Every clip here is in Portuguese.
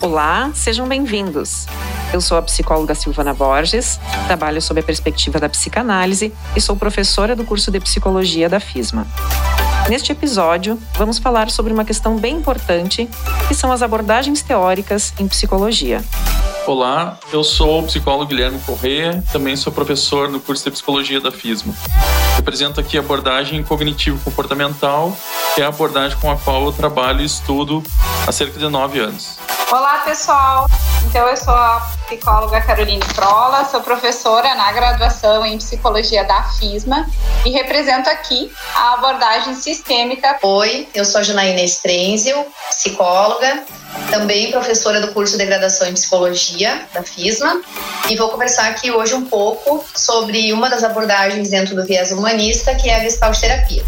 Olá, sejam bem-vindos. Eu sou a psicóloga Silvana Borges, trabalho sob a perspectiva da psicanálise e sou professora do curso de psicologia da FISMA. Neste episódio, vamos falar sobre uma questão bem importante, que são as abordagens teóricas em psicologia. Olá, eu sou o psicólogo Guilherme Corrêa, também sou professor no curso de psicologia da FISMA. Represento aqui a abordagem cognitivo-comportamental, que é a abordagem com a qual eu trabalho e estudo há cerca de nove anos. Olá, pessoal. Então, eu sou a psicóloga Caroline Frola, sou professora na graduação em psicologia da FISMA e represento aqui a abordagem sistêmica. Oi, eu sou a Janaína Strenzil, psicóloga, também professora do curso de graduação em psicologia da FISMA, e vou conversar aqui hoje um pouco sobre uma das abordagens dentro do viés humanista, que é a gestalt terapia.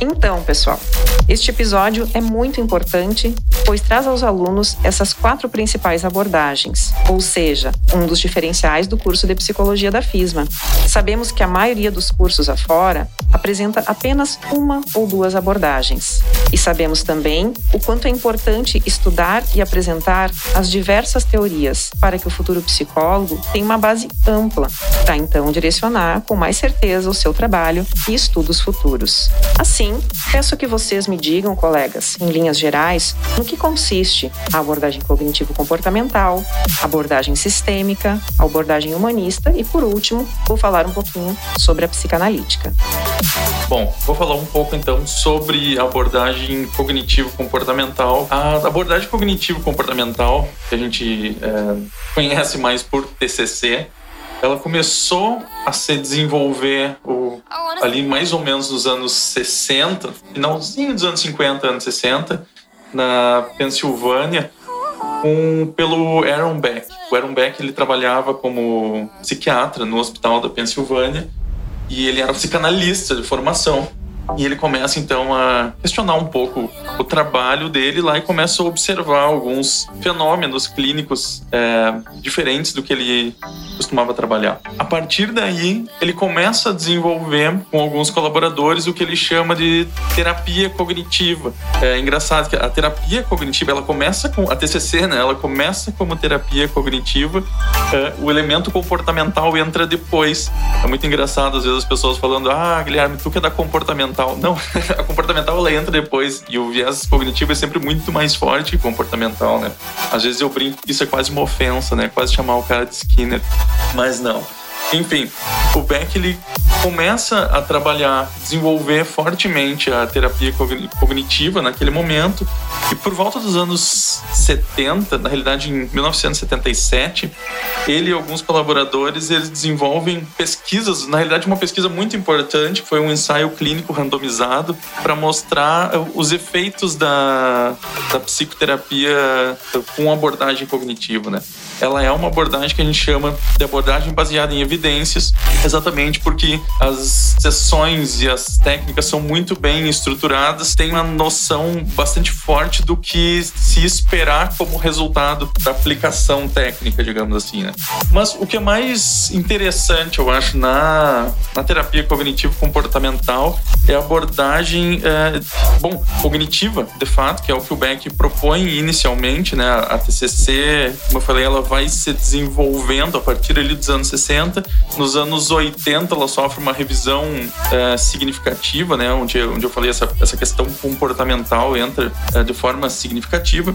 Então, pessoal, este episódio é muito importante, pois traz aos alunos essas quatro principais abordagens, ou seja, um dos diferenciais do curso de psicologia da FISMA. Sabemos que a maioria dos cursos afora apresenta apenas uma ou duas abordagens. E sabemos também o quanto é importante estudar e apresentar as diversas teorias para que o futuro psicólogo tenha uma base ampla para então direcionar com mais certeza o seu trabalho e estudos futuros. Assim, peço que vocês me digam, colegas, em linhas gerais, no que consiste a abordagem cognitivo-comportamental, abordagem sistêmica, a abordagem humanista e, por último, vou falar um pouquinho sobre a psicanalítica. Bom, vou falar um pouco então sobre a abordagem cognitivo-comportamental. A abordagem cognitivo-comportamental, que a gente é, conhece mais por TCC, ela começou a se desenvolver o, ali mais ou menos nos anos 60, finalzinho dos anos 50, anos 60, na Pensilvânia, um, pelo Aaron Beck. O Aaron Beck ele trabalhava como psiquiatra no hospital da Pensilvânia e ele era psicanalista de formação. E ele começa então a questionar um pouco o trabalho dele lá e começa a observar alguns fenômenos clínicos é, diferentes do que ele costumava trabalhar. A partir daí, ele começa a desenvolver com alguns colaboradores o que ele chama de terapia cognitiva. É engraçado que a terapia cognitiva ela começa com a TCC, né? Ela começa como terapia cognitiva, é, o elemento comportamental entra depois. É muito engraçado às vezes as pessoas falando: "Ah, Guilherme, tu que é da comportamental comportamental. Não, a comportamental ela entra depois e o viés cognitivo é sempre muito mais forte que comportamental, né? Às vezes eu brinco isso é quase uma ofensa, né? Quase chamar o cara de Skinner. Mas não. Enfim, o Beck ele começa a trabalhar, desenvolver fortemente a terapia cognitiva naquele momento e por volta dos anos 70, na realidade em 1977, ele e alguns colaboradores eles desenvolvem pesquisas, na realidade uma pesquisa muito importante, foi um ensaio clínico randomizado para mostrar os efeitos da, da psicoterapia com abordagem cognitiva, né? Ela é uma abordagem que a gente chama de abordagem baseada em evidências, exatamente porque as sessões e as técnicas são muito bem estruturadas, tem uma noção bastante forte do que se esperar como resultado da aplicação técnica, digamos assim, né? Mas o que é mais interessante, eu acho, na, na terapia cognitivo-comportamental é a abordagem, é, bom, cognitiva, de fato, que é o que o Beck propõe inicialmente, né? A TCC, como eu falei, ela vai se desenvolvendo a partir ali dos anos 60. Nos anos 80, ela sofre uma revisão é, significativa, né? Onde, onde eu falei essa, essa questão comportamental entra é, de forma significativa.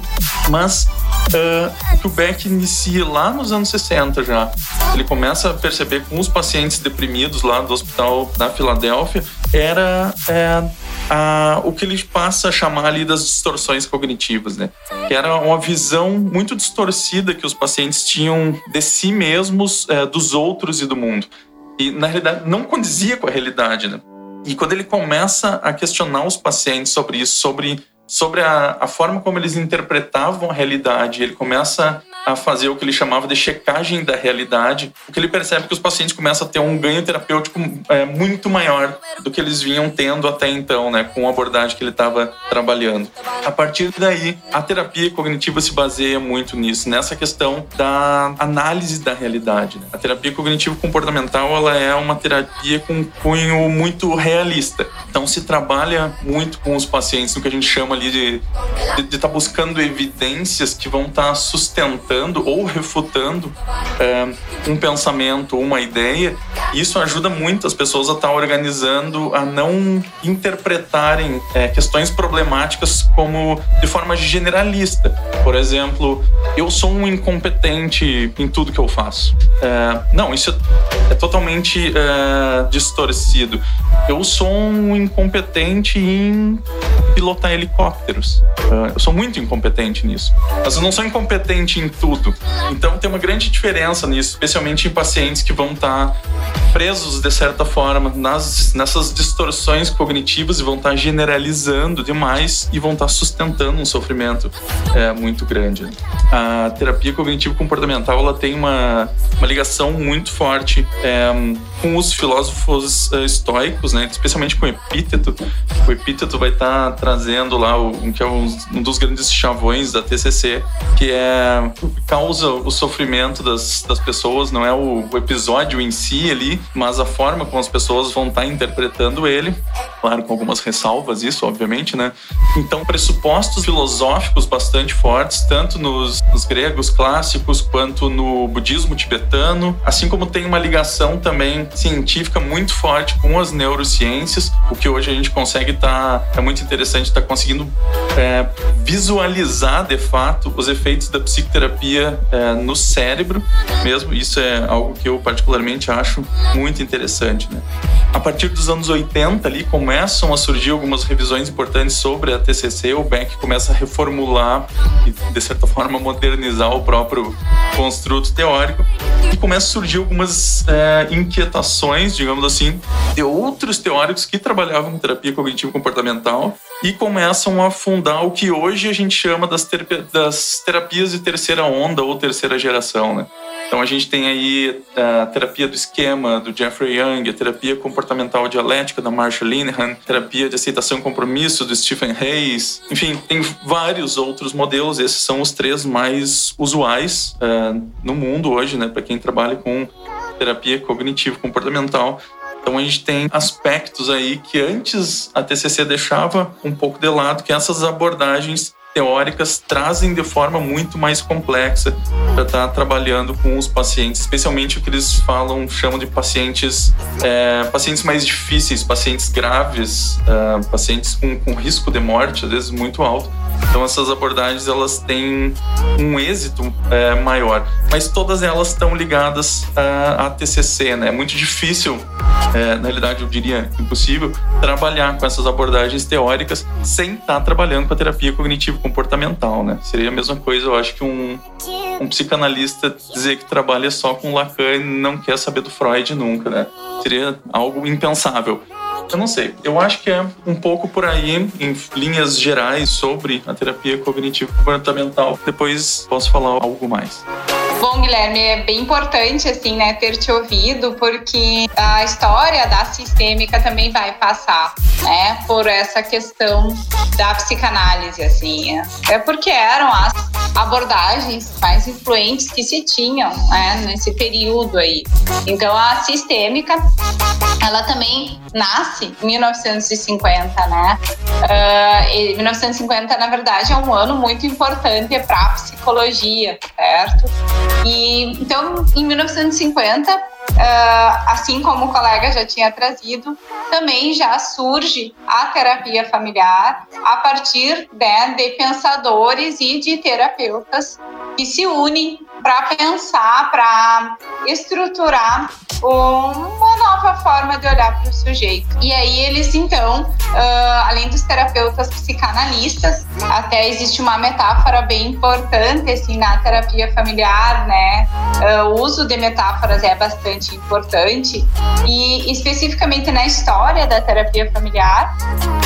Mas é, o que o Beck inicia lá nos anos 60 já, ele começa a perceber com os pacientes deprimidos lá do hospital da Filadélfia, era é, a, o que ele passa a chamar ali das distorções cognitivas, né? Que era uma visão muito distorcida que os pacientes tinham de si mesmos, é, dos outros e do mundo. E, na realidade, não condizia com a realidade, né? E quando ele começa a questionar os pacientes sobre isso, sobre, sobre a, a forma como eles interpretavam a realidade, ele começa a fazer o que ele chamava de checagem da realidade, o que ele percebe que os pacientes começam a ter um ganho terapêutico é, muito maior do que eles vinham tendo até então, né, com a abordagem que ele estava trabalhando. A partir daí, a terapia cognitiva se baseia muito nisso, nessa questão da análise da realidade. Né? A terapia cognitivo-comportamental ela é uma terapia com um cunho muito realista. Então se trabalha muito com os pacientes no que a gente chama ali de estar tá buscando evidências que vão estar tá sustentando ou refutando é, um pensamento, uma ideia. Isso ajuda muito as pessoas a estar tá organizando, a não interpretarem é, questões problemáticas como de forma generalista. Por exemplo, eu sou um incompetente em tudo que eu faço. É, não, isso é, totalmente distorcido. Eu sou um incompetente em pilotar helicópteros. Eu sou muito incompetente nisso. Mas eu não sou incompetente em tudo. Então tem uma grande diferença nisso, especialmente em pacientes que vão estar presos, de certa forma, nas, nessas distorções cognitivas e vão estar generalizando demais e vão estar sustentando um sofrimento é, muito grande. A terapia cognitivo-comportamental ela tem uma, uma ligação muito forte é, com os filósofos é, estoicos, né, especialmente com Epíteto. O Epíteto vai estar trazendo lá o, que é um, dos grandes chavões da TCC, que é causa o sofrimento das, das pessoas, não é o, o episódio em si ali, mas a forma como as pessoas vão estar interpretando ele, claro, com algumas ressalvas, isso, obviamente, né? Então, pressupostos filosóficos bastante fortes, tanto nos, nos gregos clássicos quanto no budismo tibetano, assim como tem uma ligação também científica muito forte com as neurociências, o que hoje a gente consegue estar, tá, é muito interessante estar tá conseguindo é, visualizar de fato os efeitos da psicoterapia é, no cérebro mesmo. Isso é algo que eu particularmente acho muito interessante. Né? A partir dos anos 80 ali começam a surgir algumas revisões importantes sobre a TCC. O Beck começa a reformular e de certa forma modernizar o próprio construto teórico e começa a surgir algumas é, inquietações, digamos assim, de outros teóricos que trabalhavam com terapia cognitivo comportamental e começam a fundar o que hoje a gente chama das, terapia, das terapias de terceira onda ou terceira geração, né? Então a gente tem aí a terapia do esquema do Jeffrey Young, a terapia comportamental dialética da Marsha Linehan, terapia de aceitação e compromisso do Stephen Hayes. Enfim, tem vários outros modelos. Esses são os três mais usuais uh, no mundo hoje, né, para quem trabalha com terapia cognitivo comportamental. Então a gente tem aspectos aí que antes a TCC deixava um pouco de lado, que essas abordagens teóricas trazem de forma muito mais complexa para estar tá trabalhando com os pacientes, especialmente o que eles falam, chamam de pacientes, é, pacientes mais difíceis, pacientes graves, é, pacientes com, com risco de morte, às vezes muito alto. Então essas abordagens elas têm um êxito é, maior, mas todas elas estão ligadas à, à TCC, né? É muito difícil, é, na realidade eu diria impossível, trabalhar com essas abordagens teóricas sem estar trabalhando com a terapia cognitivo comportamental, né? Seria a mesma coisa, eu acho que um, um psicanalista dizer que trabalha só com Lacan e não quer saber do Freud nunca, né? Seria algo impensável. Eu não sei. Eu acho que é um pouco por aí, em linhas gerais, sobre a terapia cognitivo comportamental. Depois posso falar algo mais. Bom, Guilherme, é bem importante assim, né, ter te ouvido, porque a história da sistêmica também vai passar, né, por essa questão da psicanálise, assim, é porque eram as abordagens mais influentes que se tinham, né, nesse período aí. Então, a sistêmica, ela também nasce em 1950, né? Uh, 1950, na verdade, é um ano muito importante para a psicologia, certo? E então, em 1950, uh, ah, assim como o colega já tinha trazido, também já surge a terapia familiar a partir né, de pensadores e de terapeutas que se unem para pensar, para estruturar uma nova forma de olhar para o sujeito. E aí eles então, uh, além dos terapeutas psicanalistas, até existe uma metáfora bem importante assim na terapia familiar, né? Uh, o uso de metáforas é bastante importante e especificamente na história da terapia familiar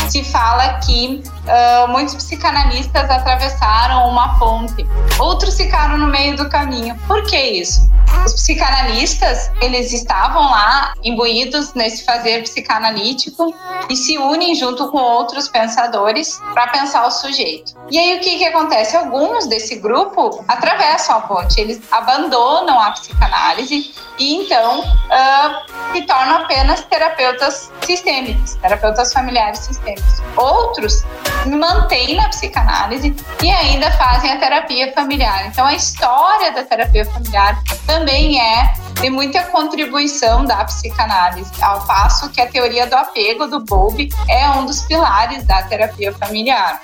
se fala que uh, muitos psicanalistas atravessaram uma ponte, outros ficaram no meio do caminho. Por que isso? Os psicanalistas, eles estavam lá imbuídos nesse fazer psicanalítico e se unem junto com outros pensadores para pensar o sujeito. E aí o que que acontece? Alguns desse grupo atravessam a ponte, eles abandonam a psicanálise e então uh, se tornam apenas terapeutas sistêmicos, terapeutas familiares sistêmicos. Outros mantêm na psicanálise e ainda fazem a terapia familiar. Então a história da terapia familiar também é de muita contribuição da psicanálise, ao passo que a teoria do apego do Bowlby é um dos pilares da terapia familiar.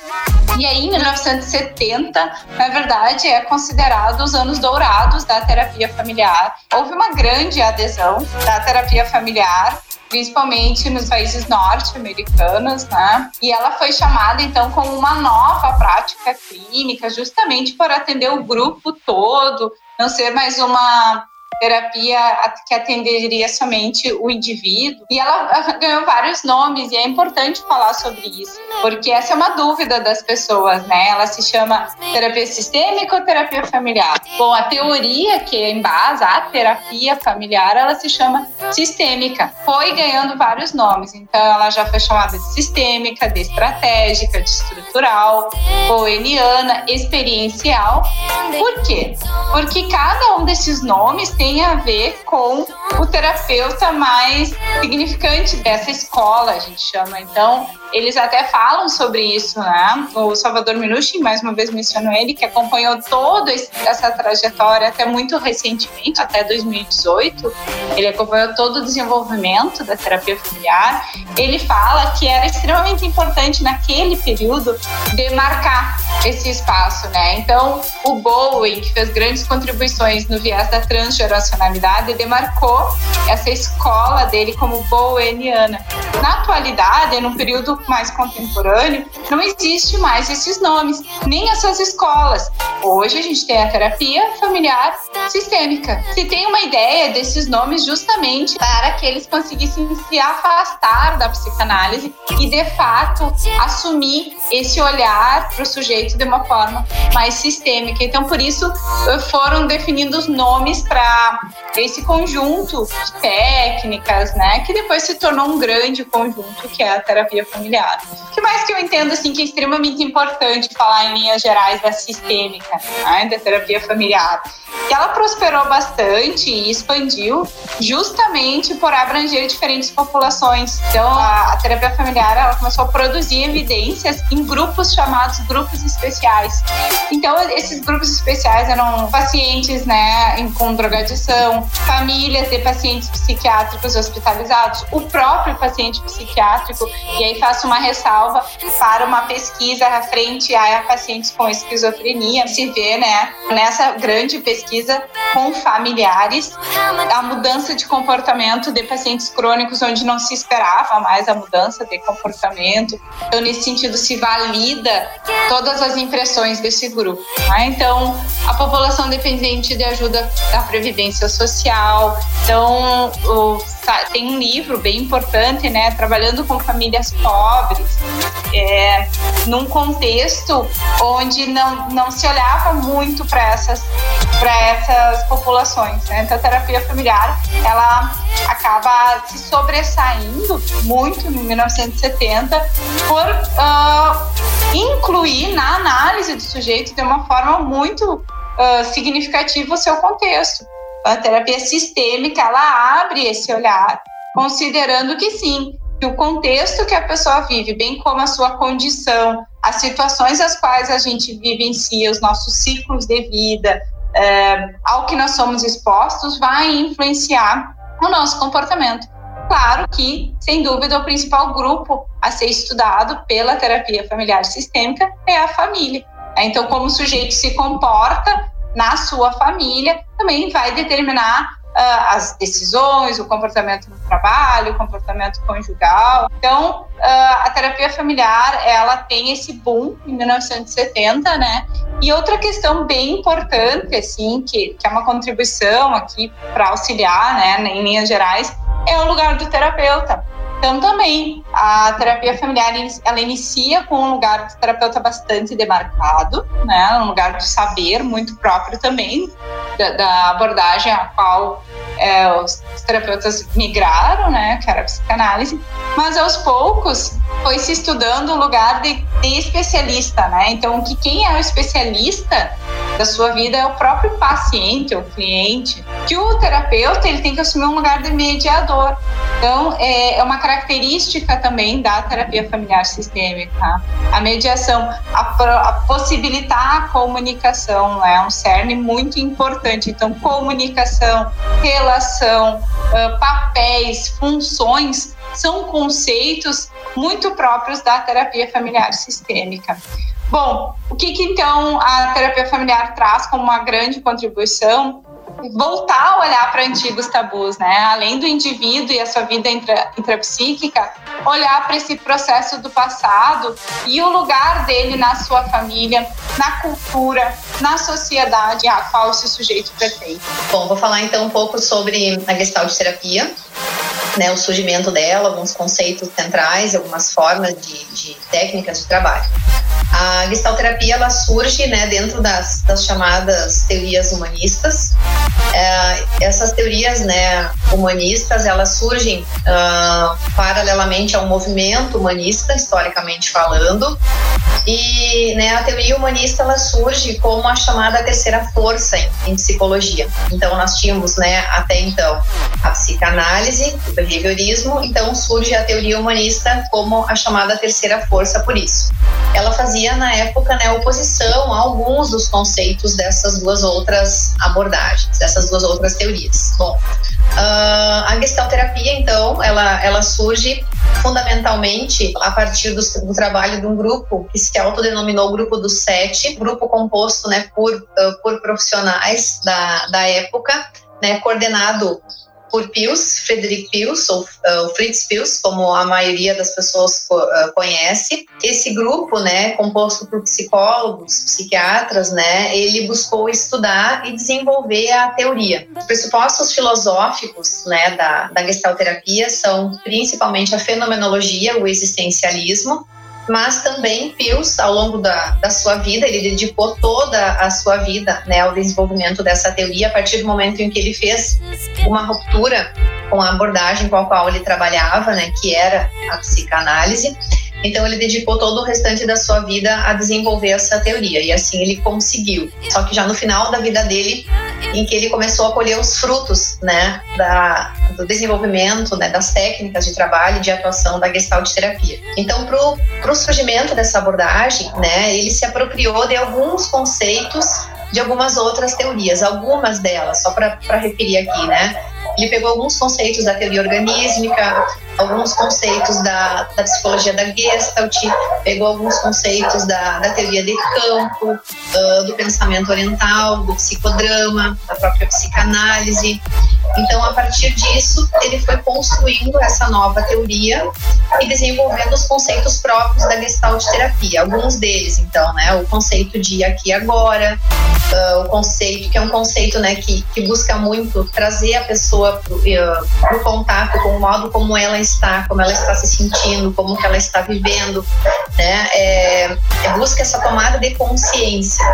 E aí, em 1970, na verdade, é considerado os anos dourados da terapia familiar. Houve uma grande adesão da terapia familiar principalmente nos países norte-americanos, né? E ela foi chamada então como uma nova prática clínica, justamente para atender o grupo todo, não ser mais uma terapia que atenderia somente o indivíduo. E ela ganhou vários nomes e é importante falar sobre isso, porque essa é uma dúvida das pessoas, né? Ela se chama terapia sistêmica ou terapia familiar? Bom, a teoria que embasa a terapia familiar, ela se chama sistêmica. Foi ganhando vários nomes, então ela já foi chamada de sistêmica, de estratégica, de estrutural, boeniana, experiencial. Por quê? Porque cada um desses nomes tem tem a ver com o terapeuta mais significante dessa escola, a gente chama. Então, eles até falam sobre isso, né? O Salvador Minuchin, mais uma vez menciono ele, que acompanhou toda essa trajetória até muito recentemente, até 2018. Ele acompanhou todo o desenvolvimento da terapia familiar. Ele fala que era extremamente importante naquele período demarcar esse espaço, né? Então, o Bowen, que fez grandes contribuições no viés da transgeracionalidade, demarcou essa escola dele como boweniana. Na atualidade, num período mais contemporâneo, não existe mais esses nomes, nem essas escolas. Hoje a gente tem a terapia familiar sistêmica. Se tem uma ideia desses nomes justamente para que eles conseguissem se afastar da psicanálise e, de fato, assumir esse olhar para o sujeito de uma forma mais sistêmica. Então, por isso, foram definidos nomes para esse conjunto de técnicas, né, que depois se tornou um grande conjunto que é a terapia familiar. O que mais que eu entendo assim que é extremamente importante falar em linhas gerais da sistêmica, né, da terapia familiar, que ela prosperou bastante e expandiu justamente por abranger diferentes populações. Então, a, a terapia familiar ela começou a produzir evidências em grupos chamados grupos especiais. Então, esses grupos especiais eram pacientes, né, com drogadição, famílias de pacientes psiquiátricos hospitalizados, o próprio paciente psiquiátrico, e aí faço uma ressalva para uma pesquisa frente a pacientes com esquizofrenia. Se vê, né, nessa grande pesquisa com familiares, a mudança de comportamento de pacientes crônicos onde não se esperava mais a mudança de comportamento. Então, nesse sentido, se valida todas as impressões desse grupo. Né? Então, a população dependente de ajuda da Previdência Social. Então, o tem um livro bem importante, né, trabalhando com famílias pobres, é, num contexto onde não, não se olhava muito para essas essas populações, né? Então a terapia familiar ela acaba se sobressaindo muito em 1970 por uh, incluir na análise do sujeito de uma forma muito uh, significativa o seu contexto a terapia sistêmica ela abre esse olhar, considerando que sim, que o contexto que a pessoa vive, bem como a sua condição, as situações às quais a gente vivencia, os nossos ciclos de vida, é, ao que nós somos expostos, vai influenciar o nosso comportamento. Claro que, sem dúvida, o principal grupo a ser estudado pela terapia familiar sistêmica é a família. Então, como o sujeito se comporta na sua família também vai determinar uh, as decisões, o comportamento no trabalho, o comportamento conjugal. Então, uh, a terapia familiar, ela tem esse boom em 1970, né? E outra questão bem importante, assim, que, que é uma contribuição aqui para auxiliar, né, em linhas gerais, é o lugar do terapeuta. Então, também, a terapia familiar, ela inicia com um lugar do terapeuta bastante demarcado, né? Um lugar de saber muito próprio também, da, da abordagem a qual é, os terapeutas migraram, né? Que era a psicanálise. Mas, aos poucos, foi se estudando o lugar de, de especialista, né? Então, que quem é o especialista da sua vida é o próprio paciente, o cliente, que o terapeuta ele tem que assumir um lugar de mediador. Então, é, é uma característica também da terapia familiar sistêmica, a mediação, a, a possibilitar a comunicação, é um cerne muito importante. Então, comunicação, relação, uh, papéis, funções são conceitos muito próprios da terapia familiar sistêmica. Bom, o que, que então a terapia familiar traz como uma grande contribuição? Voltar a olhar para antigos tabus, né? Além do indivíduo e a sua vida intra, intrapsíquica, olhar para esse processo do passado e o lugar dele na sua família, na cultura, na sociedade a qual esse sujeito pertence. Bom, vou falar então um pouco sobre a gestalt terapia, né, o surgimento dela, alguns conceitos centrais, algumas formas de, de técnicas de trabalho. A gestalterapia ela surge né, dentro das, das chamadas teorias humanistas. É, essas teorias né, humanistas elas surgem uh, paralelamente ao movimento humanista, historicamente falando, e né, a teoria humanista ela surge como a chamada terceira força em, em psicologia. Então nós tínhamos né, até então a psicanálise, o behaviorismo, então surge a teoria humanista como a chamada terceira força por isso. Ela fazia na época né, oposição a alguns dos conceitos dessas duas outras abordagens, dessas duas outras teorias. Bom, uh, a gestalterapia então ela, ela surge fundamentalmente a partir do, do, trabalho de um grupo que se autodenominou Grupo dos Sete, grupo composto né, por, uh, por profissionais da, da época, né, coordenado por Pius, Frederick Pius, ou uh, Fritz Pius, como a maioria das pessoas uh, conhece. Esse grupo, né, composto por psicólogos, psiquiatras, né, ele buscou estudar e desenvolver a teoria. Os pressupostos filosóficos, né, da, da gestalterapia são principalmente a fenomenologia, o existencialismo, mas também Pius, ao longo da, da sua vida, ele dedicou toda a sua vida né, ao desenvolvimento dessa teoria, a partir do momento em que ele fez uma ruptura com a abordagem com a qual ele trabalhava, né, que era a psicanálise. Então ele dedicou todo o restante da sua vida a desenvolver essa teoria e assim ele conseguiu. Só que já no final da vida dele, em que ele começou a colher os frutos, né, da, do desenvolvimento, né, das técnicas de trabalho e de atuação da Gestalt terapia. Então, para o surgimento dessa abordagem, né, ele se apropriou de alguns conceitos de algumas outras teorias, algumas delas, só para referir aqui, né? Ele pegou alguns conceitos da teoria organísmica, alguns conceitos da, da psicologia da Gestalt, pegou alguns conceitos da, da teoria de campo, uh, do pensamento oriental, do psicodrama, da própria psicanálise. Então, a partir disso, ele foi construindo essa nova teoria e desenvolvendo os conceitos próprios da Gestalt terapia. Alguns deles, então, né, o conceito de aqui e agora, uh, o conceito que é um conceito, né, que, que busca muito trazer a pessoa para o uh, contato com o modo como ela está, como ela está se sentindo, como que ela está vivendo, né? É, é busca essa tomada de consciência.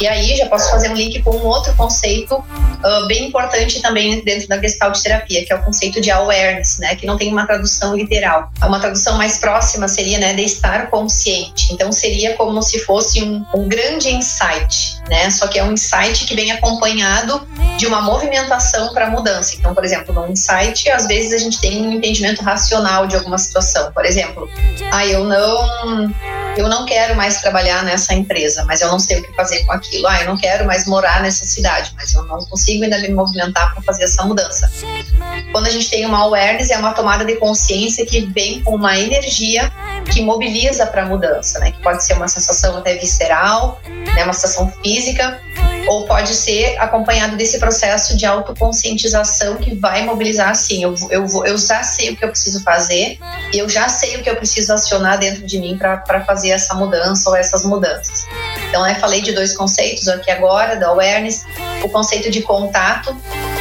E aí já posso fazer um link com um outro conceito uh, bem importante também dentro da Gestalt terapia, que é o conceito de awareness, né? Que não tem uma tradução literal. Uma tradução mais próxima seria, né, de estar consciente. Então seria como se fosse um, um grande insight, né? Só que é um insight que vem acompanhado de uma movimentação para mudança. Então, por exemplo, no insight, às vezes a gente tem um entendimento racional de alguma situação. Por exemplo, ah, eu não eu não quero mais trabalhar nessa empresa, mas eu não sei o que fazer com aquilo. Ah, eu não quero mais morar nessa cidade, mas eu não consigo ainda me movimentar para fazer essa mudança. Quando a gente tem uma awareness, é uma tomada de consciência que vem com uma energia que mobiliza para a mudança, né? Que pode ser uma sensação até visceral, né? Uma sensação física, ou pode ser acompanhado desse processo de autoconscientização que vai mobilizar assim, eu, eu, eu já sei o que eu preciso fazer, eu já sei o que eu preciso acionar dentro de mim para fazer essa mudança ou essas mudanças. Então, eu falei de dois conceitos aqui agora, da awareness, o conceito de contato,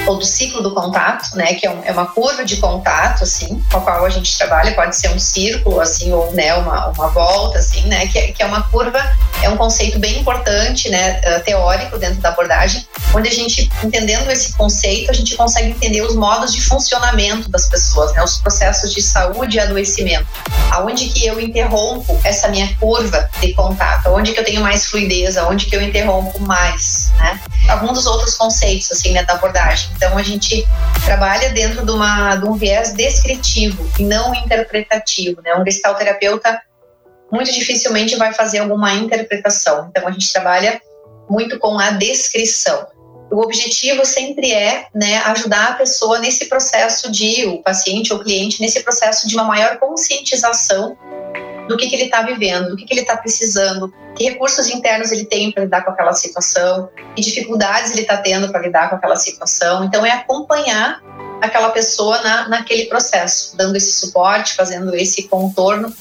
ou do ciclo do contato, né, que é, um, é, uma curva de contato, assim, com a qual a gente trabalha, pode ser um círculo, assim, ou, né, uma, uma volta, assim, né, que é, que é uma curva, é um conceito bem importante, né, eh, teórico dentro da abordagem, onde a gente, entendendo esse conceito, a gente consegue entender os modos de funcionamento das pessoas, né, os processos de saúde e adoecimento, aonde que eu interrompo essa minha curva de contato, onde que eu tenho mais fluidez, aonde que eu interrompo mais, né, alguns dos outros conceitos, assim, né, da abordagem. Então, a gente trabalha dentro de, uma, de um viés descritivo e não interpretativo, né, um gestalterapeuta muito dificilmente vai fazer alguma interpretação. Então, a gente trabalha muito com a descrição. O objetivo sempre é né, ajudar a pessoa nesse processo de, o paciente ou cliente, nesse processo de uma maior conscientização do que, que ele está vivendo, do que, que ele está precisando, que recursos internos ele tem para lidar com aquela situação, que dificuldades ele está tendo para lidar com aquela situação. Então, é acompanhar aquela pessoa na, naquele processo, dando esse suporte, fazendo esse contorno,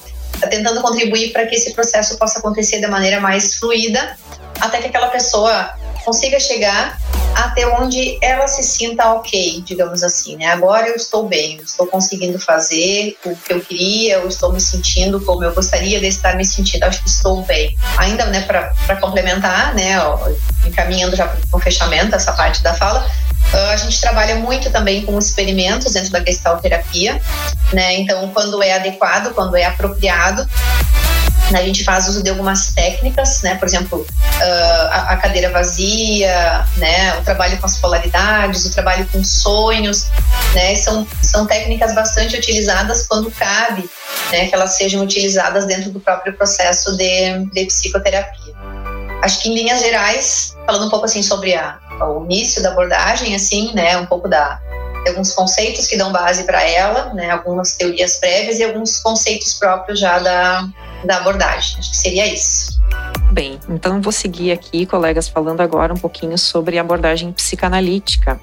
tentando contribuir para que esse processo possa acontecer de maneira mais fluida, até que aquela pessoa consiga chegar até onde ela se sinta ok, digamos assim, né? Agora eu estou bem, estou conseguindo fazer o que eu queria, eu estou me sentindo como eu gostaria de estar me sentindo, acho que estou bem. Ainda, né, para complementar, né, ó, encaminhando já para o fechamento essa parte da fala, ah, a gente trabalha muito também com experimentos dentro da gestalterapia, né? Então, quando é adequado, quando é apropriado, a gente faz uso de algumas técnicas, né? Por exemplo, uh, a, cadeira vazia, né? O trabalho com as polaridades, o trabalho com sonhos, né? São, são técnicas bastante utilizadas quando cabe, né? Que elas sejam utilizadas dentro do próprio processo de, de psicoterapia. Acho que em linhas gerais, falando um pouco assim sobre a, o início da abordagem, assim, né? Um pouco da alguns conceitos que dão base para ela, né, algumas teorias prévias e alguns conceitos próprios já da, da abordagem. Acho que seria isso. Bem, então vou seguir aqui, colegas, falando agora um pouquinho sobre abordagem psicanalítica.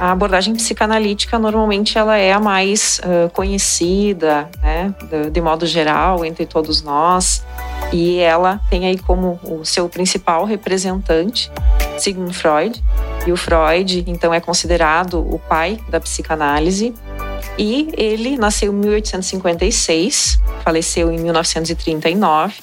A abordagem psicanalítica normalmente ela é a mais uh, conhecida, né, de, de, modo geral entre todos nós, e ela tem aí como o seu principal representante Sigmund Freud. E o Freud, então, é considerado o pai da psicanálise e ele nasceu em 1856, faleceu em 1939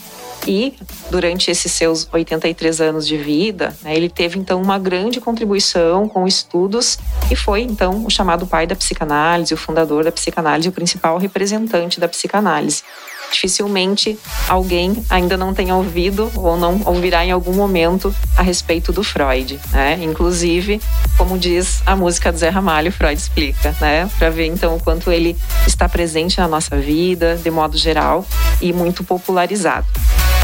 e durante esses seus 83 anos de vida, né, ele teve então uma grande contribuição com estudos e foi então o chamado pai da psicanálise, o fundador da psicanálise, o principal representante da psicanálise dificilmente alguém ainda não tenha ouvido ou não ouvirá em algum momento a respeito do Freud, né? Inclusive, como diz a música do Zé Ramalho, Freud explica, né? Para ver então o quanto ele está presente na nossa vida, de modo geral, e muito popularizado.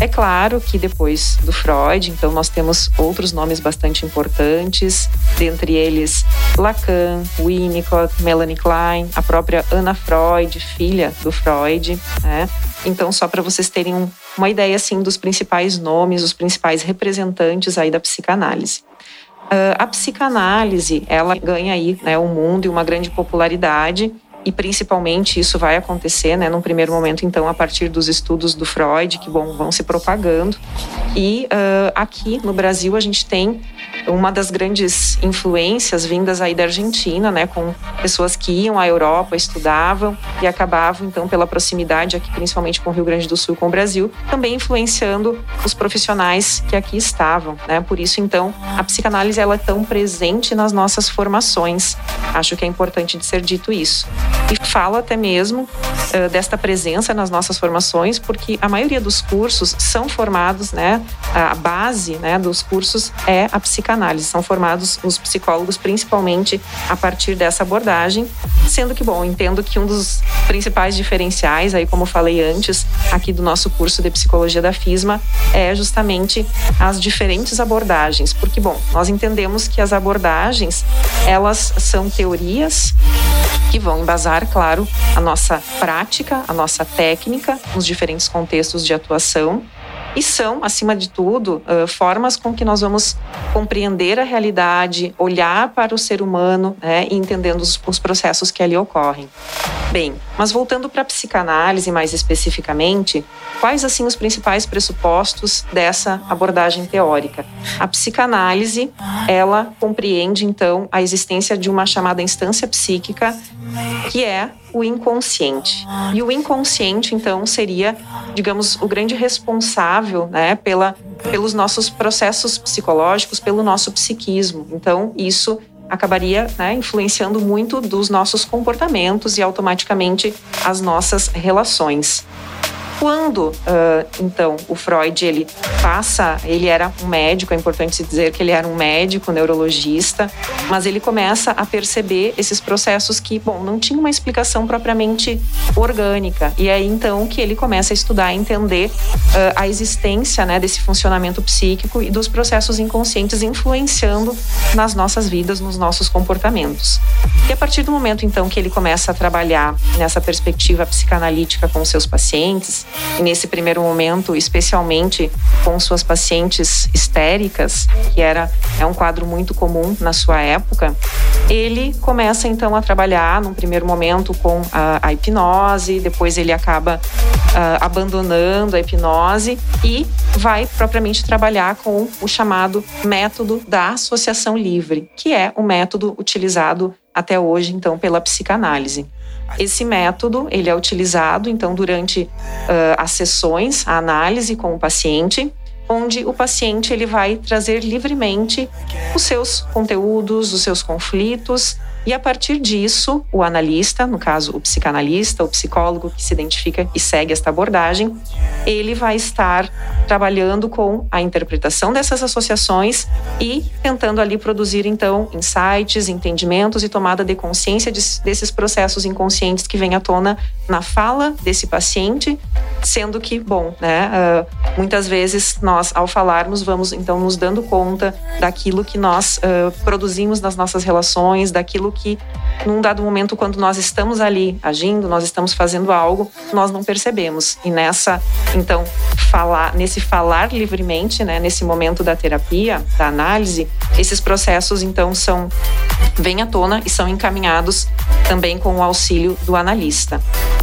É claro que depois do Freud, então nós temos outros nomes bastante importantes, dentre eles Lacan, Winnicott, Melanie Klein, a própria Anna Freud, filha do Freud, né? Então, só para vocês terem um, uma ideia assim dos principais nomes, os principais representantes aí da psicanálise. Uh, a psicanálise, ela ganha aí né, o mundo e uma grande popularidade e principalmente isso vai acontecer, né, num primeiro momento, então, a partir dos estudos do Freud, que bom, vão se propagando. E uh, aqui no Brasil a gente tem uma das grandes influências vindas aí da Argentina, né, com pessoas que iam à Europa, estudavam e acabavam, então, pela proximidade aqui, principalmente com o Rio Grande do Sul, com o Brasil, também influenciando os profissionais que aqui estavam, né? Por isso, então, a psicanálise ela é tão presente nas nossas formações. Acho que é importante de ser dito isso. E falo até mesmo uh, desta presença nas nossas formações, porque a maioria dos cursos são formados, né? A base, né, dos cursos é a psicanálise psicanálise. São formados os psicólogos principalmente a partir dessa abordagem, sendo que, bom, entendo que um dos principais diferenciais, aí como falei antes, aqui do nosso curso de psicologia da FISMA, é justamente as diferentes abordagens, porque, bom, nós entendemos que as abordagens, elas são teorias que vão embasar, claro, a nossa prática, a nossa técnica nos diferentes contextos de atuação e são, acima de tudo, formas com que nós vamos compreender a realidade, olhar para o ser humano né, e entendendo os, os processos que ali ocorrem. Bem, mas voltando para a psicanálise mais especificamente, quais assim os principais pressupostos dessa abordagem teórica? A psicanálise, ela compreende então a existência de uma chamada instância psíquica que é o inconsciente. E o inconsciente então seria, digamos, o grande responsável, né, pela pelos nossos processos psicológicos, pelo nosso psiquismo. Então, isso acabaria né, influenciando muito dos nossos comportamentos e automaticamente as nossas relações. Quando, uh, então, o Freud ele passa, ele era um médico, é importante se dizer que ele era um médico, neurologista, mas ele começa a perceber esses processos que, bom, não tinha uma explicação propriamente orgânica. E é aí então que ele começa a estudar, a entender uh, a existência né, desse funcionamento psíquico e dos processos inconscientes influenciando nas nossas vidas, nos nossos comportamentos. E a partir do momento então que ele começa a trabalhar nessa perspectiva psicanalítica com seus pacientes, nesse primeiro momento, especialmente com suas pacientes histéricas, que era é um quadro muito comum na sua época, ele começa então a trabalhar num primeiro momento com a, a hipnose, depois ele acaba uh, abandonando a hipnose e vai propriamente trabalhar com o chamado método da associação livre, que é o método utilizado até hoje então pela psicanálise. Esse método ele é utilizado então durante uh, as sessões, a análise com o paciente, onde o paciente ele vai trazer livremente os seus conteúdos, os seus conflitos, e a partir disso, o analista, no caso o psicanalista, o psicólogo que se identifica e segue esta abordagem, ele vai estar trabalhando com a interpretação dessas associações e tentando ali produzir então insights, entendimentos e tomada de consciência desses processos inconscientes que vêm à tona na fala desse paciente, sendo que, bom, né, uh, muitas vezes nós ao falarmos vamos então nos dando conta daquilo que nós uh, produzimos nas nossas relações, daquilo que num dado momento quando nós estamos ali agindo, nós estamos fazendo algo, nós não percebemos. E nessa, então, falar, nesse falar livremente, né, nesse momento da terapia, da análise, esses processos então são vêm à tona e são encaminhados também com o auxílio do analista.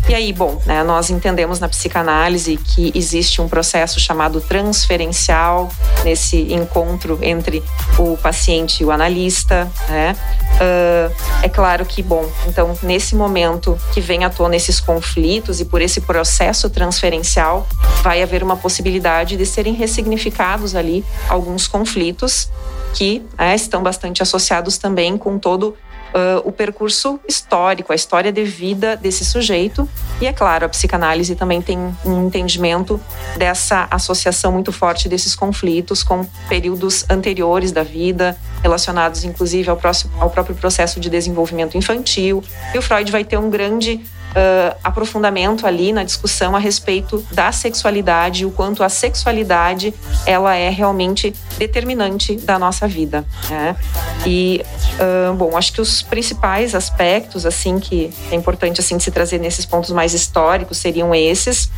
E aí, bom, né, nós entendemos na psicanálise que existe um processo chamado transferencial nesse encontro entre o paciente e o analista. Né? Uh, é claro que, bom, então nesse momento que vem à tona esses conflitos e por esse processo transferencial, vai haver uma possibilidade de serem ressignificados ali alguns conflitos que né, estão bastante associados também com todo uh, o percurso histórico, a história de vida desse sujeito. E é claro, a psicanálise também tem um entendimento dessa associação muito forte desses conflitos com períodos anteriores da vida, relacionados inclusive ao, próximo, ao próprio processo de desenvolvimento infantil. E o Freud vai ter um grande uh, aprofundamento ali na discussão a respeito da sexualidade, o quanto a sexualidade ela é realmente determinante da nossa vida. Né? E uh, bom, acho que os principais aspectos assim que é importante assim se trazer nesses pontos mais históricos seriam esses.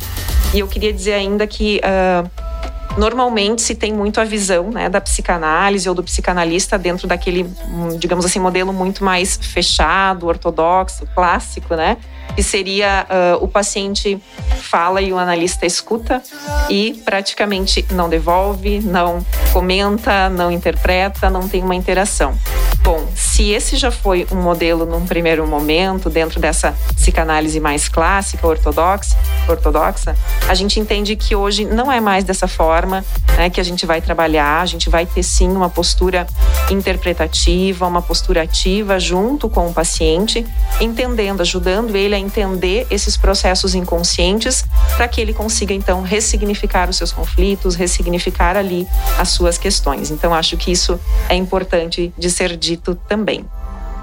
E eu queria dizer ainda que uh, normalmente se tem muito a visão né, da psicanálise ou do psicanalista dentro daquele, digamos assim, modelo muito mais fechado, ortodoxo, clássico, né? que seria uh, o paciente fala e o analista escuta e praticamente não devolve, não comenta, não interpreta, não tem uma interação. Bom, se esse já foi um modelo num primeiro momento, dentro dessa psicanálise mais clássica, ortodoxa, ortodoxa a gente entende que hoje não é mais dessa forma né, que a gente vai trabalhar, a gente vai ter sim uma postura interpretativa, uma postura ativa junto com o paciente, entendendo, ajudando ele a entender esses processos inconscientes para que ele consiga então ressignificar os seus conflitos, ressignificar ali as suas questões. Então acho que isso é importante de ser dito também.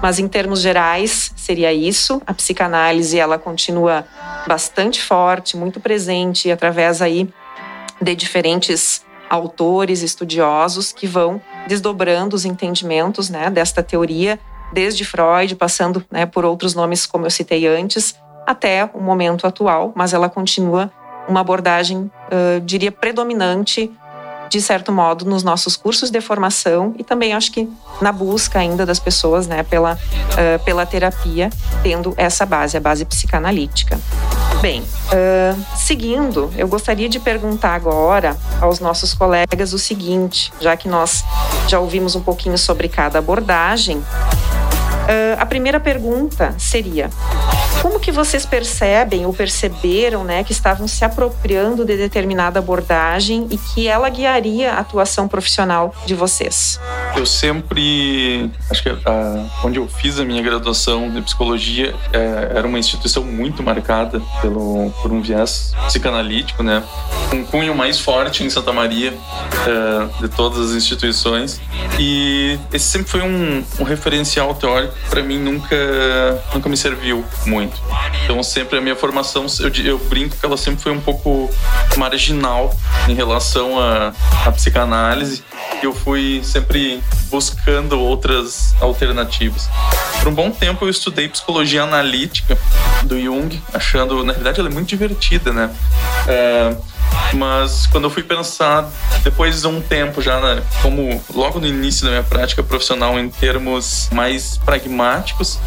Mas em termos gerais, seria isso. A psicanálise ela continua bastante forte, muito presente através aí de diferentes autores, estudiosos que vão desdobrando os entendimentos, né, desta teoria desde Freud, passando né, por outros nomes, como eu citei antes, até o momento atual, mas ela continua uma abordagem, uh, diria, predominante de certo modo, nos nossos cursos de formação e também acho que na busca ainda das pessoas, né, pela, uh, pela terapia, tendo essa base, a base psicanalítica. Bem, uh, seguindo, eu gostaria de perguntar agora aos nossos colegas o seguinte, já que nós já ouvimos um pouquinho sobre cada abordagem, uh, a primeira pergunta seria: como que vocês percebem ou perceberam, né, que estavam se apropriando de determinada abordagem e que ela guiaria a atuação profissional de vocês? Eu sempre, acho que a, onde eu fiz a minha graduação de psicologia é, era uma instituição muito marcada pelo por um viés psicanalítico, né, um cunho mais forte em Santa Maria é, de todas as instituições e esse sempre foi um, um referencial teórico para mim nunca nunca me serviu muito. Então, sempre a minha formação, eu, eu brinco que ela sempre foi um pouco marginal em relação à psicanálise. Eu fui sempre buscando outras alternativas. Por um bom tempo eu estudei psicologia analítica do Jung, achando, na verdade, ela é muito divertida, né? É, mas quando eu fui pensar, depois de um tempo já, né, como logo no início da minha prática profissional, em termos mais pragmáticos,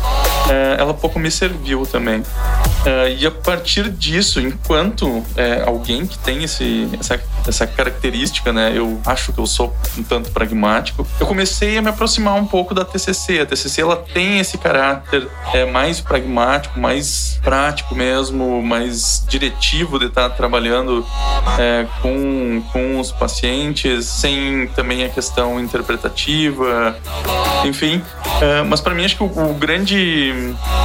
é, ela pouco me serviu também. É, e a partir disso, enquanto é, alguém que tem esse, essa, essa característica, né, eu acho que eu sou um tanto pragmático, eu comecei a me aproximar um pouco da TCC. A TCC ela tem esse caráter é, mais pragmático, mais prático mesmo, mais diretivo de estar trabalhando é, com, com os pacientes, sem também a questão interpretativa, enfim. É, mas para mim, acho que o, o, grande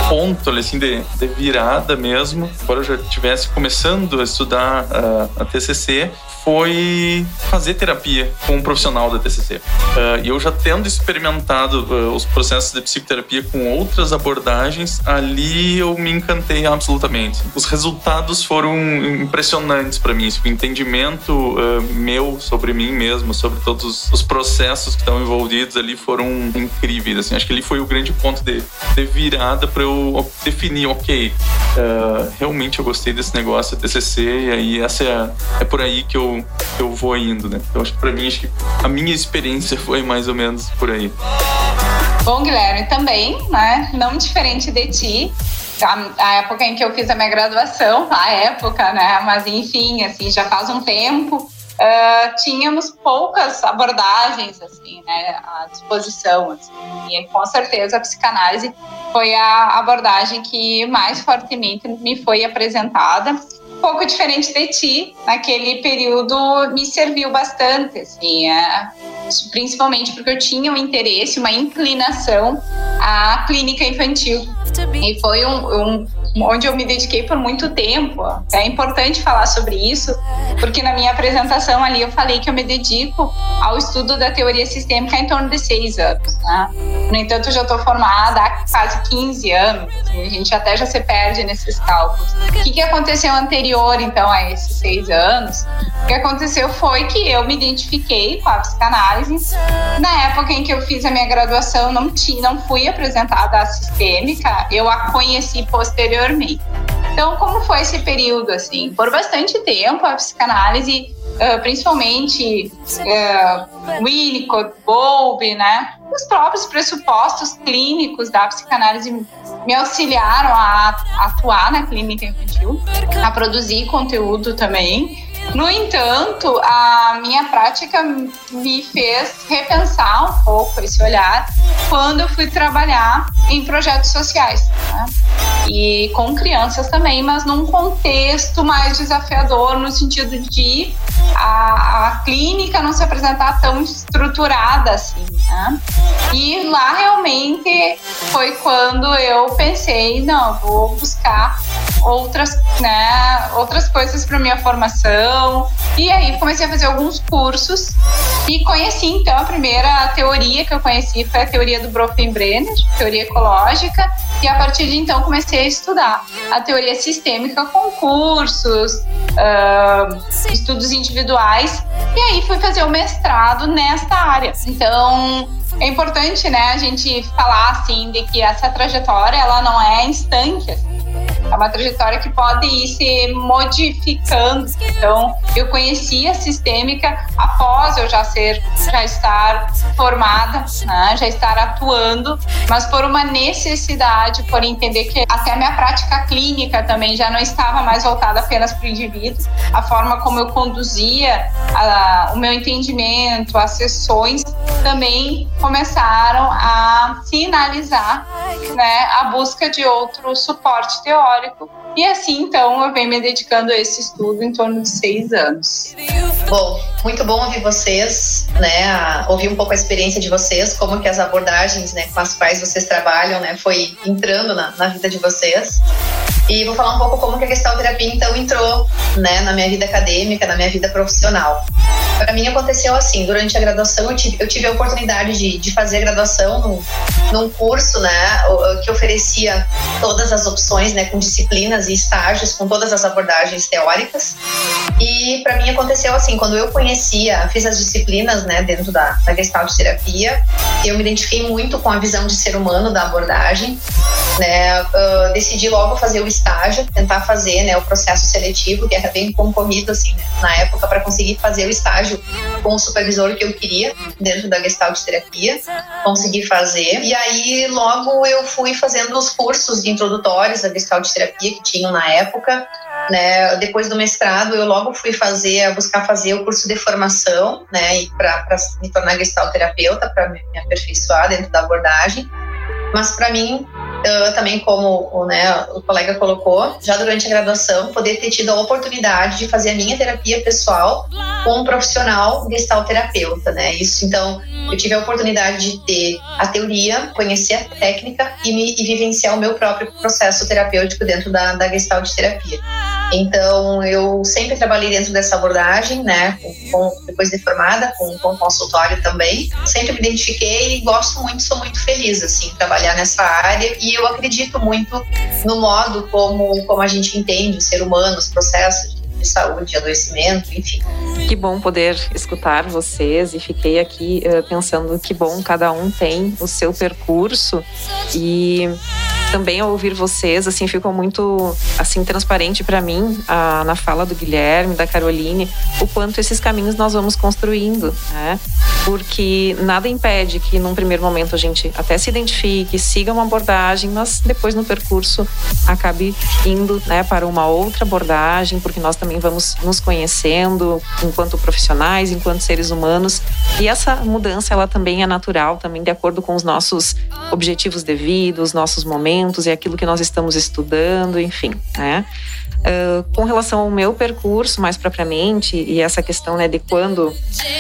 ponto assim, de, de virada mesmo, embora eu já estivesse começando a estudar uh, a TCC, foi fazer terapia com um profissional da TCC. Uh, e eu já tendo experimentado uh, os processos de psicoterapia com outras abordagens, ali eu me encantei absolutamente. Os resultados foram impressionantes para mim. O entendimento uh, meu sobre mim mesmo, sobre todos os processos que estão envolvidos ali foram incríveis. Assim, acho que ali foi o grande ponto de, de virada para eu definir, ok, realmente eu gostei desse negócio, TCC, e aí essa é, é por aí que eu eu, vou indo, né? Então acho que pra mim, acho que a minha experiência foi mais ou menos por aí. Bom, Guilherme, também, né? Não diferente de ti, a, a, época em que eu fiz a minha graduação, a época, né? Mas enfim, assim, já faz um tempo, uh, tínhamos poucas abordagens, assim, né? À disposição, assim. E com certeza a psicanálise foi a abordagem que mais fortemente me foi apresentada pouco diferente de ti, naquele período me serviu bastante, assim, é, principalmente porque eu tinha um interesse, uma inclinação à clínica infantil. E foi um, um onde eu me dediquei por muito tempo. É importante falar sobre isso, porque na minha apresentação ali eu falei que eu me dedico ao estudo da teoria sistêmica em torno de seis anos. Né? No entanto, eu já estou formada há quase 15 anos, a gente até já se perde nesses cálculos. O que, que aconteceu anterior, então, a esses seis anos? O que aconteceu foi que eu me identifiquei com a psicanálise. Na época em que eu fiz a minha graduação, não, tinha, não fui apresentada a sistêmica, eu a conheci posteriormente. Então, como foi esse período, assim? Por bastante tempo, a psicanálise, uh, principalmente uh, Winnicott, Bowlby, né? Os próprios pressupostos clínicos da psicanálise me auxiliaram a atuar na clínica infantil, a produzir conteúdo também. No entanto, a minha prática me fez repensar um pouco esse olhar quando eu fui trabalhar em projetos sociais. Né? E com crianças também, mas num contexto mais desafiador, no sentido de a, a clínica não se apresentar tão estruturada assim. Né? E lá realmente foi quando eu pensei, não, vou buscar outras, né, outras coisas para minha formação. E aí comecei a fazer alguns cursos e conheci então a primeira teoria que eu conheci foi a teoria do Bronfenbrenner, teoria ecológica, e a partir de então comecei a estudar a teoria sistêmica com cursos, uh, estudos individuais, e aí fui fazer o mestrado nesta área. Então é importante, né, a gente falar assim de que essa trajetória ela não é instante. É uma trajetória que pode ir se modificando. Então, eu conheci a sistêmica após eu já ser, já estar formada, né, já estar atuando, mas por uma necessidade, por entender que até a minha prática clínica também já não estava mais voltada apenas para o indivíduo, a forma como eu conduzia a, o meu entendimento, as sessões também começaram a sinalizar né, a busca de outro suporte teórico. E assim, então, eu venho me dedicando a esse estudo em torno de seis anos. Bom, muito bom ouvir vocês, né, ouvir um pouco a experiência de vocês, como que as abordagens, né, com as quais vocês trabalham, né, foi entrando na, na vida de vocês. E vou falar um pouco como que a gestalterapia então entrou, né, na minha vida acadêmica, na minha vida profissional. Para mim aconteceu assim, durante a graduação eu tive, eu tive a oportunidade de, de fazer graduação num, num curso, né, que oferecia todas as opções, né, com disciplinas e estágios, com todas as abordagens teóricas. E para mim aconteceu assim, quando eu conhecia, fiz as disciplinas, né, dentro da, da Gestalt terapia, eu me identifiquei muito com a visão de ser humano da abordagem, né, uh, decidi logo fazer o estágio, tentar fazer, né, o processo seletivo, que era bem concorrido, assim, né, na época, para conseguir fazer o estágio com o supervisor que eu queria dentro da Gestalt terapia, consegui fazer. E aí, logo eu fui fazendo os cursos introdutórios da Gestalt terapia que tinham na época, né, depois do mestrado, eu logo fui fazer, buscar fazer o curso de formação, né, para me tornar gestalterapeuta, para me, me aperfeiçoar dentro da abordagem. Mas para mim, uh, também como né, o colega colocou, já durante a graduação, poder ter tido a oportunidade de fazer a minha terapia pessoal com um profissional gestalterapeuta, né? Isso, então, eu tive a oportunidade de ter a teoria, conhecer a técnica e, me, e vivenciar o meu próprio processo terapêutico dentro da, da gestalt terapia. Então, eu sempre trabalhei dentro dessa abordagem, né, com, depois de formada, com, com consultório também. Sempre me identifiquei e gosto muito, sou muito feliz, assim, trabalhar nessa área. E eu acredito muito no modo como, como a gente entende o ser humano, os processos de saúde, adoecimento, enfim. Que bom poder escutar vocês e fiquei aqui uh, pensando que bom cada um tem o seu percurso e também ao ouvir vocês, assim, ficou muito assim transparente para mim a, na fala do Guilherme, da Caroline, o quanto esses caminhos nós vamos construindo, né? Porque nada impede que num primeiro momento a gente até se identifique, siga uma abordagem, mas depois no percurso acabe indo, né, para uma outra abordagem, porque nós também vamos nos conhecendo enquanto profissionais, enquanto seres humanos, e essa mudança ela também é natural, também de acordo com os nossos objetivos devidos, nossos momentos e aquilo que nós estamos estudando, enfim, né? Uh, com relação ao meu percurso, mais propriamente, e essa questão né, de quando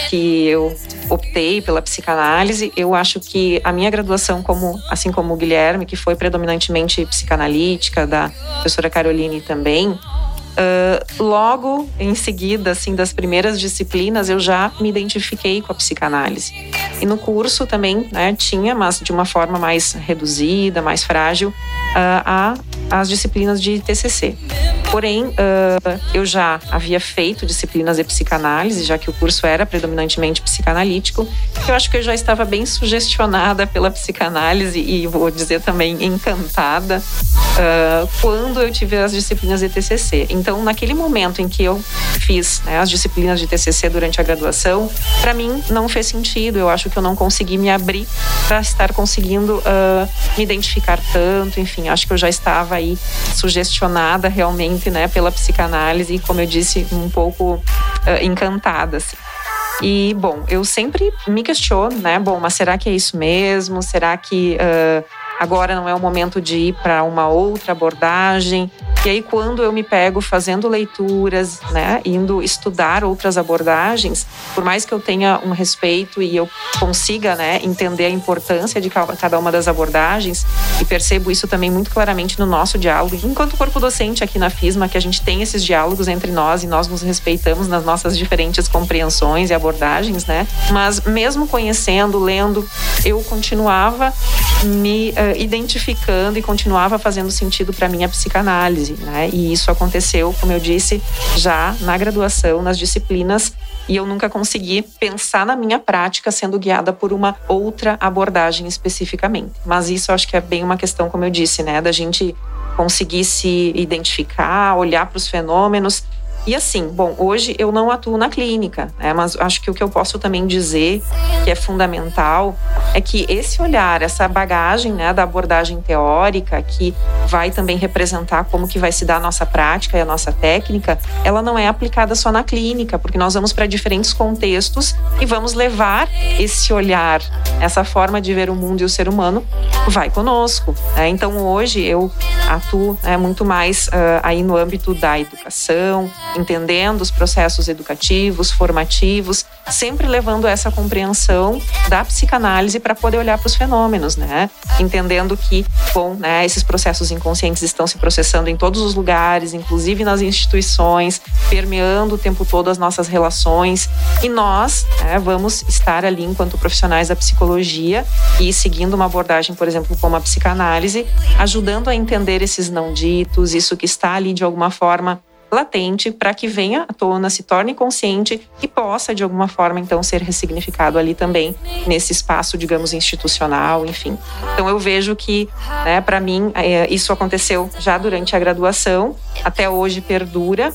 que eu optei pela psicanálise, eu acho que a minha graduação, como, assim como o Guilherme, que foi predominantemente psicanalítica, da professora Caroline também, Uh, logo em seguida, assim, das primeiras disciplinas, eu já me identifiquei com a psicanálise. E no curso também, né, tinha, mas de uma forma mais reduzida, mais frágil, a, as disciplinas de TCC. Porém, uh, eu já havia feito disciplinas de psicanálise, já que o curso era predominantemente psicanalítico. Eu acho que eu já estava bem sugestionada pela psicanálise e vou dizer também encantada quando eu tive as disciplinas de TCC. Então, naquele momento em que eu fiz né, as disciplinas de TCC durante a graduação, para mim não fez sentido. Eu acho que eu não consegui me abrir para estar conseguindo uh, me identificar tanto. Enfim, acho que eu já estava aí sugestionada realmente, né, pela psicanálise e, como eu disse, um pouco uh, encantada. Assim. E, bom, eu sempre me questiono, né? Bom, mas será que é isso mesmo? Será que uh, agora não é o momento de ir para uma outra abordagem? E aí, quando eu me pego fazendo leituras, né, indo estudar outras abordagens, por mais que eu tenha um respeito e eu consiga, né, entender a importância de cada uma das abordagens, e percebo isso também muito claramente no nosso diálogo, enquanto corpo docente aqui na FISMA, que a gente tem esses diálogos entre nós e nós nos respeitamos nas nossas diferentes compreensões e abordagens, né? Mas mesmo conhecendo, lendo, eu continuava me uh, identificando e continuava fazendo sentido para minha psicanálise né? E isso aconteceu, como eu disse, já na graduação, nas disciplinas, e eu nunca consegui pensar na minha prática sendo guiada por uma outra abordagem especificamente. Mas isso acho que é bem uma questão, como eu disse, né, da gente conseguir se identificar, olhar para os fenômenos. E assim, bom, hoje eu não atuo na clínica, né, mas acho que o que eu posso também dizer que é fundamental é que esse olhar, essa bagagem né, da abordagem teórica, que vai também representar como que vai se dar a nossa prática e a nossa técnica, ela não é aplicada só na clínica, porque nós vamos para diferentes contextos e vamos levar esse olhar, essa forma de ver o mundo e o ser humano, vai conosco. Né? Então hoje eu atuo né, muito mais uh, aí no âmbito da educação, entendendo os processos educativos, formativos, sempre levando essa compreensão da psicanálise para poder olhar para os fenômenos, né? Entendendo que, bom, né, esses processos inconscientes estão se processando em todos os lugares, inclusive nas instituições, permeando o tempo todo as nossas relações, e nós né, vamos estar ali enquanto profissionais da psicologia e seguindo uma abordagem, por exemplo, como a psicanálise, ajudando a entender esses não ditos, isso que está ali de alguma forma latente para que venha à tona, se torne consciente e possa, de alguma forma, então, ser ressignificado ali também, nesse espaço, digamos, institucional, enfim. Então, eu vejo que, né, para mim, é, isso aconteceu já durante a graduação, até hoje perdura.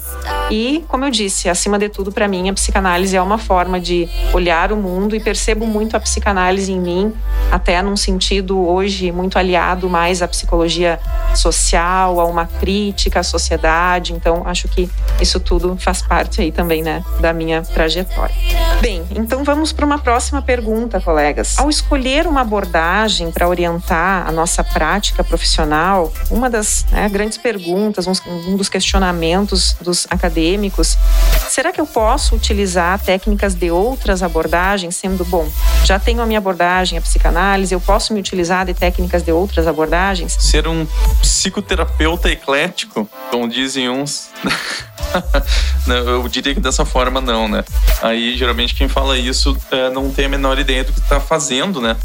E, como eu disse, acima de tudo, para mim, a psicanálise é uma forma de olhar o mundo e percebo muito a psicanálise em mim, até num sentido hoje muito aliado mais à psicologia social, a uma crítica à sociedade. Então, acho acho que isso tudo faz parte aí também, né, da minha trajetória. Bem, então vamos para uma próxima pergunta, colegas. Ao escolher uma abordagem para orientar a nossa prática profissional, uma das né, grandes perguntas, um dos questionamentos dos acadêmicos, será que eu posso utilizar técnicas de outras abordagens, sendo bom, já tenho a minha abordagem, a psicanálise, eu posso me utilizar de técnicas de outras abordagens? Ser um psicoterapeuta eclético, como dizem uns, eu diria que dessa forma não, né? Aí geralmente quem fala isso é, não tem a menor ideia do que está fazendo, né?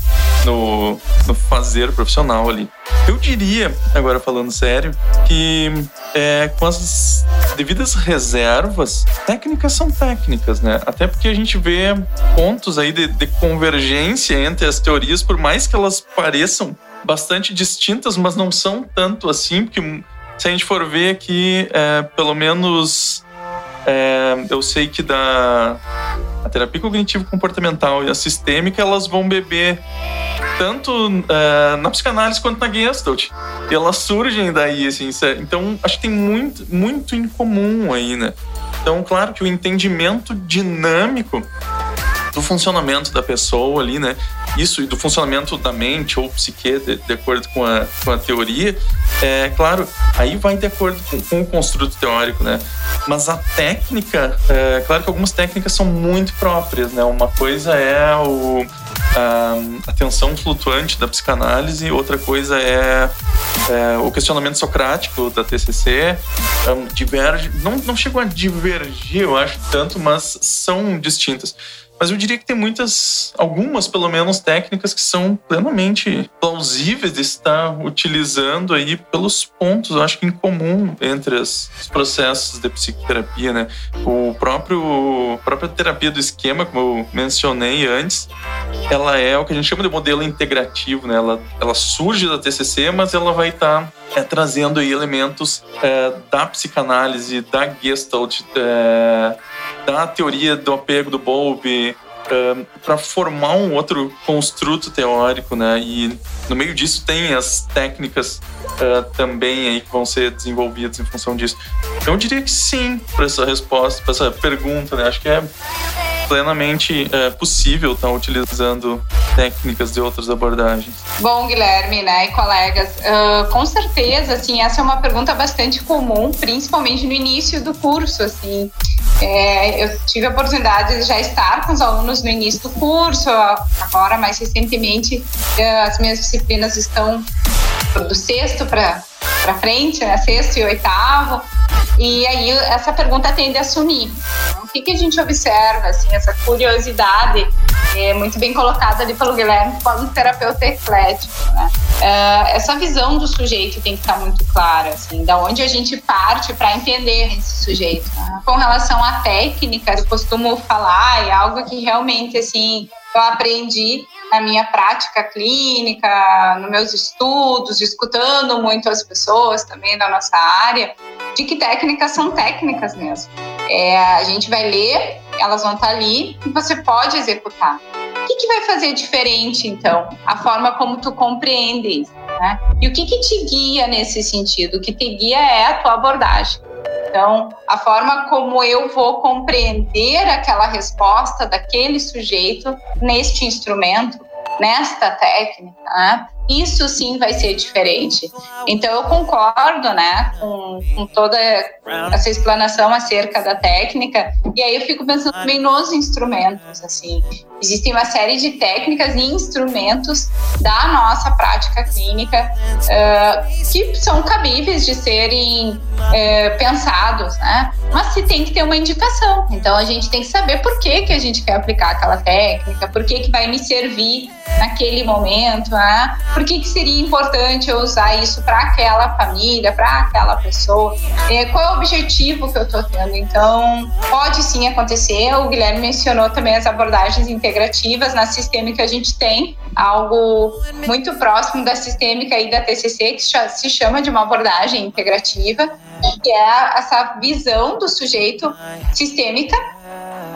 No, no fazer profissional ali. Eu diria, agora falando sério, que é, com as devidas reservas, técnicas são técnicas, né? Até porque a gente vê pontos aí de, de convergência entre as teorias, por mais que elas pareçam bastante distintas, mas não são tanto assim, porque se a gente for ver aqui, é, pelo menos é, eu sei que da a terapia cognitivo comportamental e a sistêmica elas vão beber tanto é, na psicanálise quanto na Gestalt. E elas surgem daí, assim. Então, acho que tem muito, muito em comum aí, né? Então, claro que o entendimento dinâmico do funcionamento da pessoa ali, né? Isso e do funcionamento da mente ou psique, de, de acordo com a, com a teoria, é claro, aí vai de acordo com, com o construto teórico, né? Mas a técnica, é, claro que algumas técnicas são muito próprias, né? Uma coisa é o a atenção flutuante da psicanálise, outra coisa é, é o questionamento socrático da TCC. Um, diverge, não, não chegou a divergir, eu acho, tanto, mas são distintas. Mas eu diria que tem muitas, algumas pelo menos, técnicas que são plenamente plausíveis de estar utilizando aí pelos pontos, eu acho que em comum entre os processos de psicoterapia, né? O próprio a própria terapia do esquema, como eu mencionei antes, ela é o que a gente chama de modelo integrativo, né? Ela, ela surge da TCC, mas ela vai estar é, trazendo aí elementos é, da psicanálise, da Gestalt, é, da teoria do apego do Bowlby, Uh, para formar um outro construto teórico, né? E no meio disso tem as técnicas uh, também aí que vão ser desenvolvidas em função disso. Então eu diria que sim para essa resposta, para essa pergunta, né? Acho que é plenamente é, possível estar tá utilizando técnicas de outras abordagens. Bom, Guilherme, né, e colegas, uh, com certeza, assim, essa é uma pergunta bastante comum, principalmente no início do curso, assim. É, eu tive a oportunidade de já estar com os alunos no início do curso, agora mais recentemente as minhas disciplinas estão do sexto para frente, né, sexto e oitavo, e aí essa pergunta tende a sumir. Então, o que, que a gente observa, assim, essa curiosidade é muito bem colocada ali pelo Guilherme como terapeuta eclético, né? Uh, essa visão do sujeito tem que estar muito clara, assim, da onde a gente parte para entender esse sujeito. Né? Com relação à técnica, eu costumo falar, é algo que realmente, assim, eu aprendi na minha prática clínica, nos meus estudos, escutando muito as pessoas também da nossa área, de que técnicas são técnicas mesmo. É, a gente vai ler, elas vão estar ali e você pode executar. O que, que vai fazer diferente, então? A forma como tu compreende isso. Né? E o que, que te guia nesse sentido? O que te guia é a tua abordagem. Então, a forma como eu vou compreender aquela resposta daquele sujeito neste instrumento, nesta técnica, né? Isso sim vai ser diferente. Então eu concordo, né, com, com, toda essa explanação acerca da técnica. E aí eu fico pensando também nos instrumentos, assim. Existem uma série de técnicas e instrumentos da nossa prática clínica uh, que são cabíveis de serem uh, pensados, né? Mas se tem que ter uma indicação. Então a gente tem que saber por que, que a gente quer aplicar aquela técnica, por que, que vai me servir naquele momento, né? Por que, que seria importante eu usar isso para aquela família, para aquela pessoa? É, qual é o objetivo que eu estou tendo? Então, pode sim acontecer. O Guilherme mencionou também as abordagens integrativas na sistêmica a gente tem algo muito próximo da sistêmica e da TCC que se chama de uma abordagem integrativa, que é essa visão do sujeito sistêmica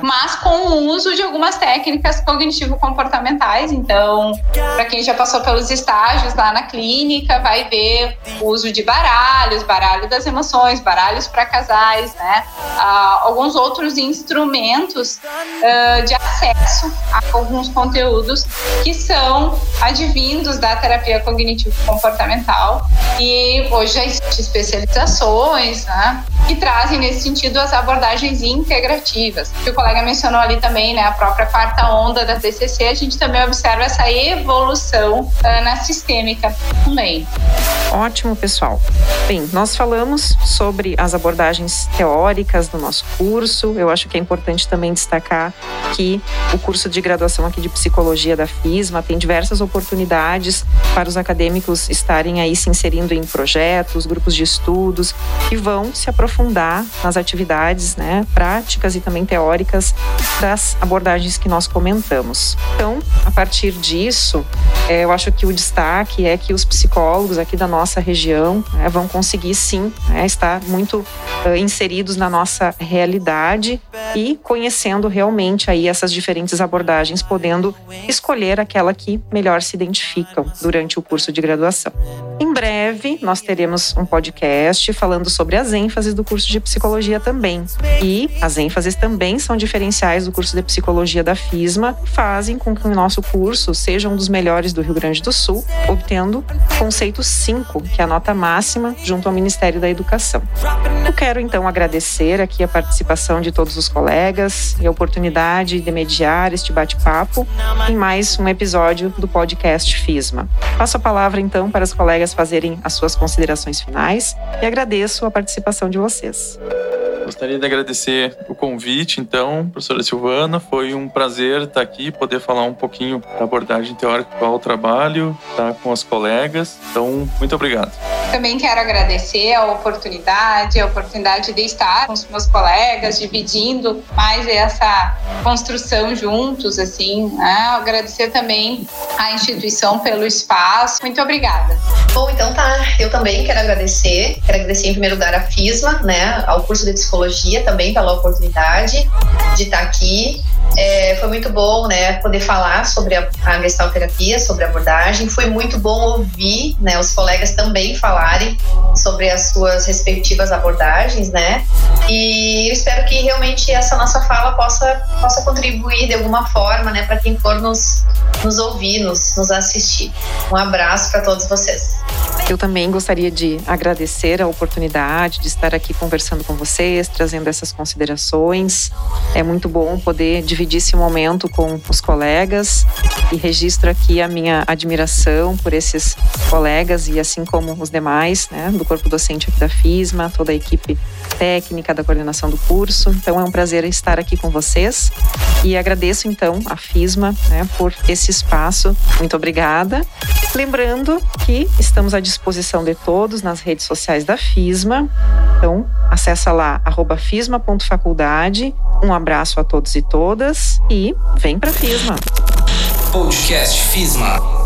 mas com o uso de algumas técnicas cognitivo-comportamentais. Então, para quem já passou pelos estágios lá na clínica, vai ver o uso de baralhos, baralho das emoções, baralhos para casais, né? Ah, alguns outros instrumentos ah, de acesso a alguns conteúdos que são advindos da terapia cognitivo-comportamental e hoje já existem especializações, né? Que trazem nesse sentido as abordagens integrativas. Que o colega mencionou ali também, né? A própria quarta onda da TCC, a gente também observa essa evolução uh, na sistêmica também. Ótimo, pessoal. Bem, nós falamos sobre as abordagens teóricas do nosso curso. Eu acho que é importante também destacar que o curso de graduação aqui de psicologia da FISMA tem diversas oportunidades para os acadêmicos estarem aí se inserindo em projetos, grupos de estudos que vão se aprofundar nas atividades, né, práticas e também teóricas das abordagens que nós comentamos. Então, a partir disso, eu acho que o destaque é que os psicólogos aqui da nossa região né, vão conseguir sim né, estar muito uh, inseridos na nossa realidade e conhecendo realmente aí essas diferentes abordagens, podendo escolher aquela que melhor se identificam durante o curso de graduação. Em breve, nós teremos um podcast falando sobre as ênfases do curso de psicologia também. E as ênfases também são diferenciais do curso de psicologia da FISMA, fazem com que o nosso curso seja um dos melhores do Rio Grande do Sul, obtendo conceito 5, que é a nota máxima junto ao Ministério da Educação. Eu quero então agradecer aqui a participação de todos os colegas e a oportunidade de mediar este bate-papo em mais um episódio do podcast FISMA. Passo a palavra então para os colegas fazerem as suas considerações finais e agradeço a participação de vocês. Gostaria de agradecer o convite, então, professora Silvana. Foi um prazer estar aqui, poder falar um pouquinho da abordagem teórica qual trabalho, estar com os colegas. Então, muito obrigado. Também quero agradecer a oportunidade, a oportunidade de estar com os meus colegas, dividindo mais essa construção juntos, assim. Né? Agradecer também à instituição pelo espaço. Muito obrigada. Bom, então tá. Eu também quero agradecer. Quero agradecer em primeiro lugar a FISMA, né, ao curso de psicologia também pela oportunidade de estar aqui. É, foi muito bom, né, poder falar sobre a, a gestalterapia, sobre a abordagem. Foi muito bom ouvir, né, os colegas também falarem sobre as suas respectivas abordagens, né. E eu espero que realmente essa nossa fala possa possa contribuir de alguma forma, né, para quem for nos nos ouvir, nos, nos assistir. Um abraço para todos vocês. Eu também gostaria de agradecer a oportunidade de estar aqui conversando com vocês, trazendo essas considerações. É muito bom poder dividir esse momento com os colegas e registro aqui a minha admiração por esses colegas e assim como os demais, né, do corpo docente aqui da FISMA, toda a equipe técnica da coordenação do curso. Então é um prazer estar aqui com vocês e agradeço então a FISMA né, por esse espaço. Muito obrigada. Lembrando que estamos à disposição de todos nas redes sociais da FISMA. Então, acessa lá fisma.faculdade. Um abraço a todos e todas e vem para FISMA. Podcast FISMA.